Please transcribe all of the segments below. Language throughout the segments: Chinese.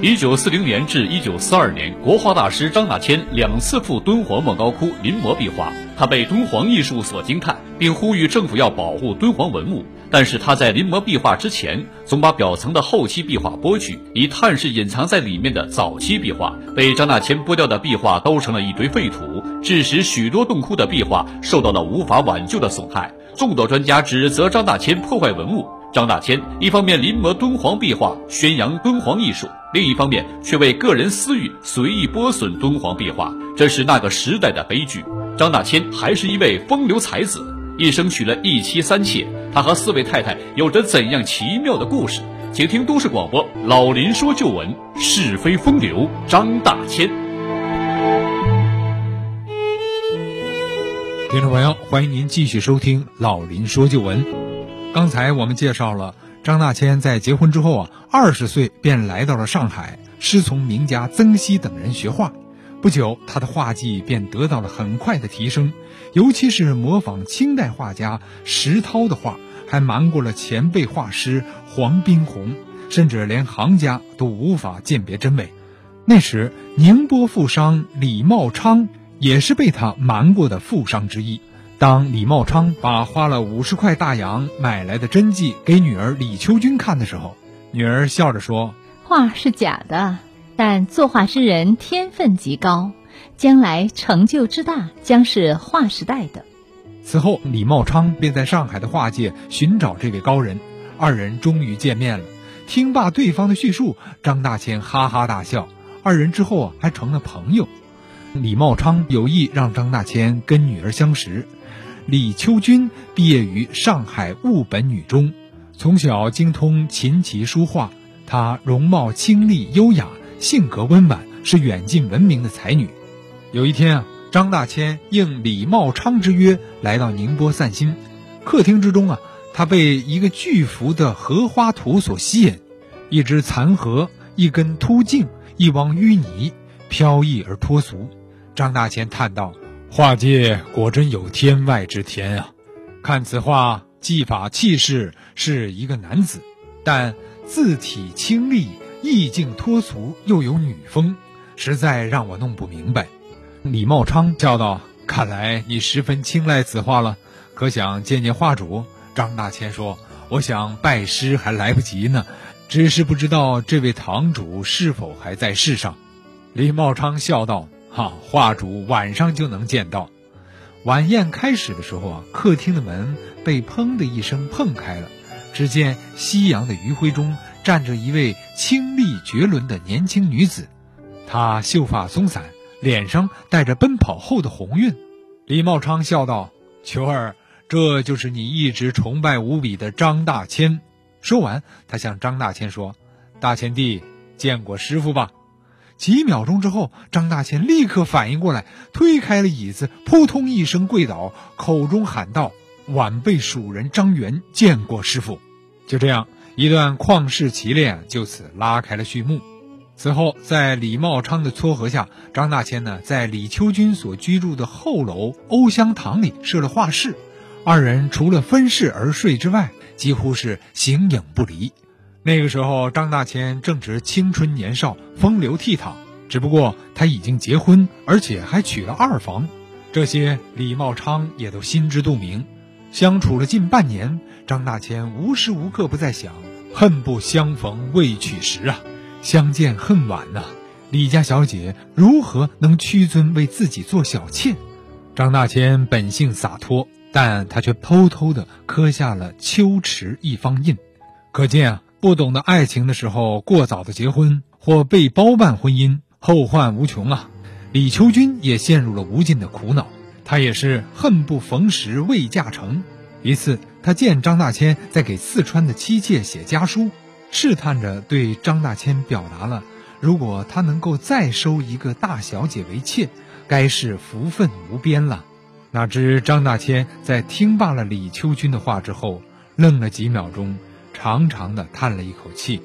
一九四零年至一九四二年，国画大师张大千两次赴敦煌莫高窟临摹壁画，他被敦煌艺术所惊叹，并呼吁政府要保护敦煌文物。但是他在临摹壁画之前，总把表层的后期壁画剥去，以探视隐藏在里面的早期壁画。被张大千剥掉的壁画都成了一堆废土，致使许多洞窟的壁画受到了无法挽救的损害。众多专家指责张大千破坏文物。张大千一方面临摹敦煌壁画，宣扬敦煌艺术，另一方面却为个人私欲随意剥损敦煌壁画，这是那个时代的悲剧。张大千还是一位风流才子，一生娶了一妻三妾。他和四位太太有着怎样奇妙的故事？请听都市广播老林说旧闻，是非风流张大千。听众朋友，欢迎您继续收听老林说旧闻。刚才我们介绍了张大千在结婚之后啊，二十岁便来到了上海，师从名家曾熙等人学画。不久，他的画技便得到了很快的提升，尤其是模仿清代画家石涛的画，还瞒过了前辈画师黄宾虹，甚至连行家都无法鉴别真伪。那时，宁波富商李茂昌也是被他瞒过的富商之一。当李茂昌把花了五十块大洋买来的真迹给女儿李秋君看的时候，女儿笑着说：“画是假的，但作画之人天分极高，将来成就之大将是划时代的。”此后，李茂昌便在上海的画界寻找这位高人，二人终于见面了。听罢对方的叙述，张大千哈哈大笑，二人之后啊还成了朋友。李茂昌有意让张大千跟女儿相识。李秋君毕业于上海务本女中，从小精通琴棋书画。她容貌清丽优雅，性格温婉，是远近闻名的才女。有一天啊，张大千应李茂昌之约来到宁波散心。客厅之中啊，他被一个巨幅的荷花图所吸引：一只残荷，一根秃茎，一汪淤泥，飘逸而脱俗。张大千叹道。画界果真有天外之天啊！看此画，技法气势是一个男子，但字体清丽，意境脱俗，又有女风，实在让我弄不明白。李茂昌叫道：“看来你十分青睐此画了，可想见见画主？”张大千说：“我想拜师还来不及呢，只是不知道这位堂主是否还在世上。”李茂昌笑道。哈，画主晚上就能见到。晚宴开始的时候啊，客厅的门被砰的一声碰开了，只见夕阳的余晖中站着一位清丽绝伦的年轻女子，她秀发松散，脸上带着奔跑后的红晕。李茂昌笑道：“球儿，这就是你一直崇拜无比的张大千。”说完，他向张大千说：“大千弟，见过师傅吧。”几秒钟之后，张大千立刻反应过来，推开了椅子，扑通一声跪倒，口中喊道：“晚辈蜀人张元见过师傅。”就这样，一段旷世奇恋就此拉开了序幕。此后，在李茂昌的撮合下，张大千呢，在李秋君所居住的后楼欧香堂里设了画室，二人除了分室而睡之外，几乎是形影不离。那个时候，张大千正值青春年少，风流倜傥。只不过他已经结婚，而且还娶了二房，这些李茂昌也都心知肚明。相处了近半年，张大千无时无刻不在想：恨不相逢未娶时啊，相见恨晚呐。李家小姐如何能屈尊为自己做小妾？张大千本性洒脱，但他却偷偷地刻下了秋池一方印，可见啊。不懂得爱情的时候，过早的结婚或被包办婚姻，后患无穷啊！李秋君也陷入了无尽的苦恼，他也是恨不逢时未嫁成。一次，他见张大千在给四川的妻妾写家书，试探着对张大千表达了：如果他能够再收一个大小姐为妾，该是福分无边了。哪知张大千在听罢了李秋君的话之后，愣了几秒钟。长长的叹了一口气。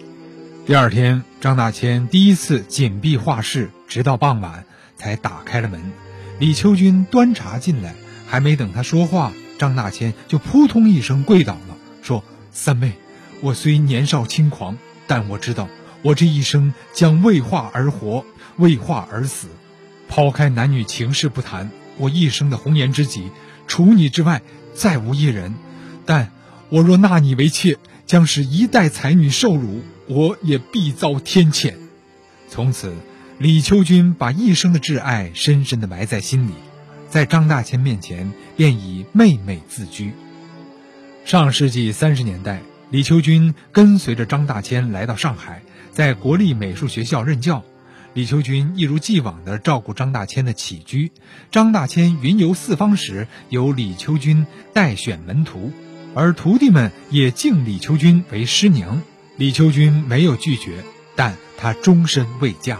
第二天，张大千第一次紧闭画室，直到傍晚才打开了门。李秋君端茶进来，还没等他说话，张大千就扑通一声跪倒了，说：“三妹，我虽年少轻狂，但我知道我这一生将为画而活，为画而死。抛开男女情事不谈，我一生的红颜知己，除你之外再无一人。但我若纳你为妾，将使一代才女受辱，我也必遭天谴。从此，李秋君把一生的挚爱深深地埋在心里，在张大千面前便以妹妹自居。上世纪三十年代，李秋君跟随着张大千来到上海，在国立美术学校任教。李秋君一如既往地照顾张大千的起居。张大千云游四方时，由李秋君代选门徒，而徒弟们也敬李秋君为师娘。李秋君没有拒绝，但她终身未嫁。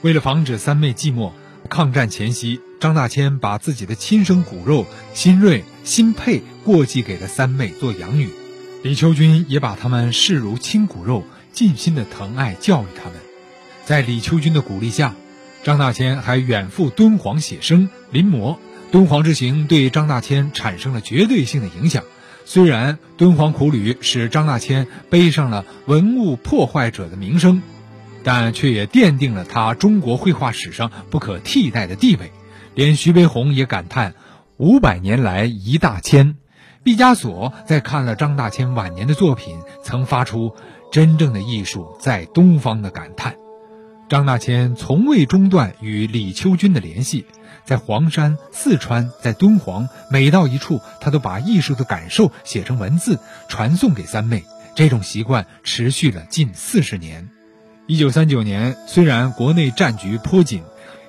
为了防止三妹寂寞，抗战前夕，张大千把自己的亲生骨肉新瑞、新佩过继给了三妹做养女。李秋君也把他们视如亲骨肉，尽心的疼爱教育他们。在李秋君的鼓励下，张大千还远赴敦煌写生临摹。敦煌之行对张大千产生了绝对性的影响。虽然敦煌苦旅使张大千背上了文物破坏者的名声，但却也奠定了他中国绘画史上不可替代的地位。连徐悲鸿也感叹：“五百年来一大千。”毕加索在看了张大千晚年的作品，曾发出“真正的艺术在东方”的感叹。张大千从未中断与李秋君的联系。在黄山、四川，在敦煌，每到一处，他都把艺术的感受写成文字，传送给三妹。这种习惯持续了近四十年。一九三九年，虽然国内战局颇紧，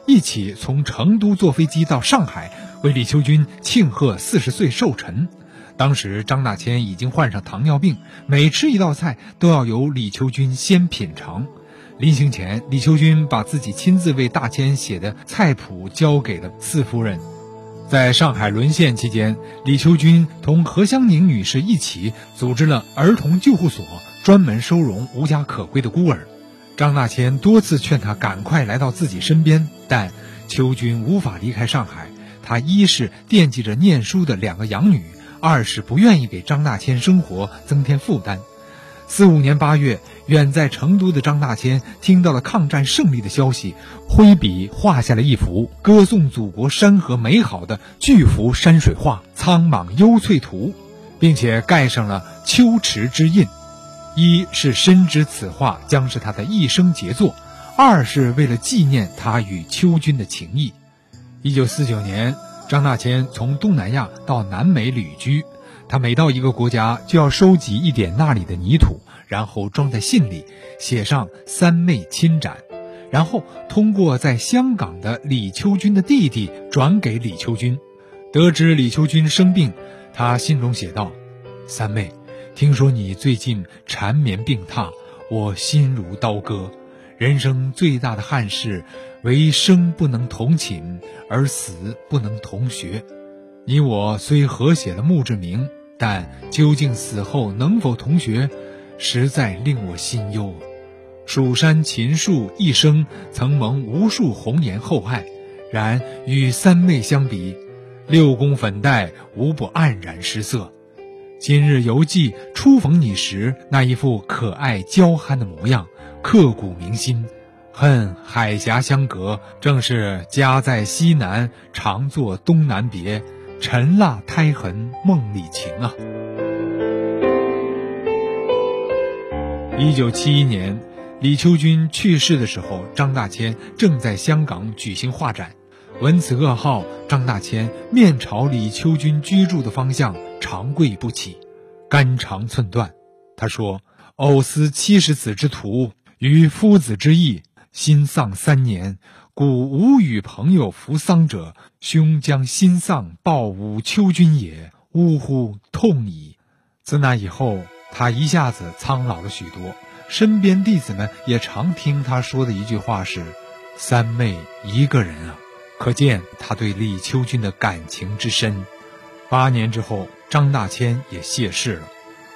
一起从成都坐飞机到上海，为李秋君庆贺四十岁寿辰。当时张大千已经患上糖尿病，每吃一道菜都要由李秋君先品尝。临行前，李秋君把自己亲自为大千写的菜谱交给了四夫人。在上海沦陷期间，李秋君同何香凝女士一起组织了儿童救护所，专门收容无家可归的孤儿。张大千多次劝他赶快来到自己身边，但秋君无法离开上海。他一是惦记着念书的两个养女，二是不愿意给张大千生活增添负担。四五年八月，远在成都的张大千听到了抗战胜利的消息，挥笔画下了一幅歌颂祖国山河美好的巨幅山水画《苍莽幽翠图》，并且盖上了秋池之印。一是深知此画将是他的一生杰作，二是为了纪念他与秋君的情谊。一九四九年，张大千从东南亚到南美旅居。他每到一个国家，就要收集一点那里的泥土，然后装在信里，写上“三妹亲展”，然后通过在香港的李秋君的弟弟转给李秋君。得知李秋君生病，他信中写道：“三妹，听说你最近缠绵病榻，我心如刀割。人生最大的憾事，为生不能同寝，而死不能同学。你我虽合写了墓志铭。”但究竟死后能否同学，实在令我心忧。蜀山秦树一生曾蒙无数红颜厚爱，然与三妹相比，六宫粉黛无不黯然失色。今日游记初逢你时，那一副可爱娇憨的模样，刻骨铭心。恨海峡相隔，正是家在西南，常作东南别。尘蜡胎痕梦里情啊！一九七一年，李秋君去世的时候，张大千正在香港举行画展。闻此噩耗，张大千面朝李秋君居住的方向，长跪不起，肝肠寸断。他说：“偶思七十子之徒，于夫子之意，心丧三年。”故无与朋友扶丧者，兄将心丧报吾秋君也。呜呼，痛矣！自那以后，他一下子苍老了许多。身边弟子们也常听他说的一句话是：“三妹一个人啊。”可见他对李秋君的感情之深。八年之后，张大千也谢世了。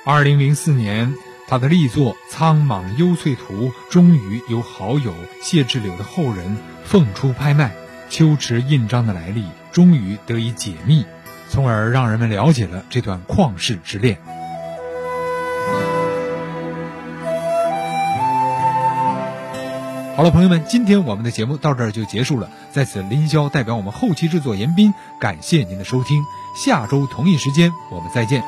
二零零四年。他的力作《苍莽幽翠图》终于由好友谢志柳的后人奉出拍卖，秋池印章的来历终于得以解密，从而让人们了解了这段旷世之恋。好了，朋友们，今天我们的节目到这儿就结束了。在此，林霄代表我们后期制作严斌，感谢您的收听。下周同一时间，我们再见。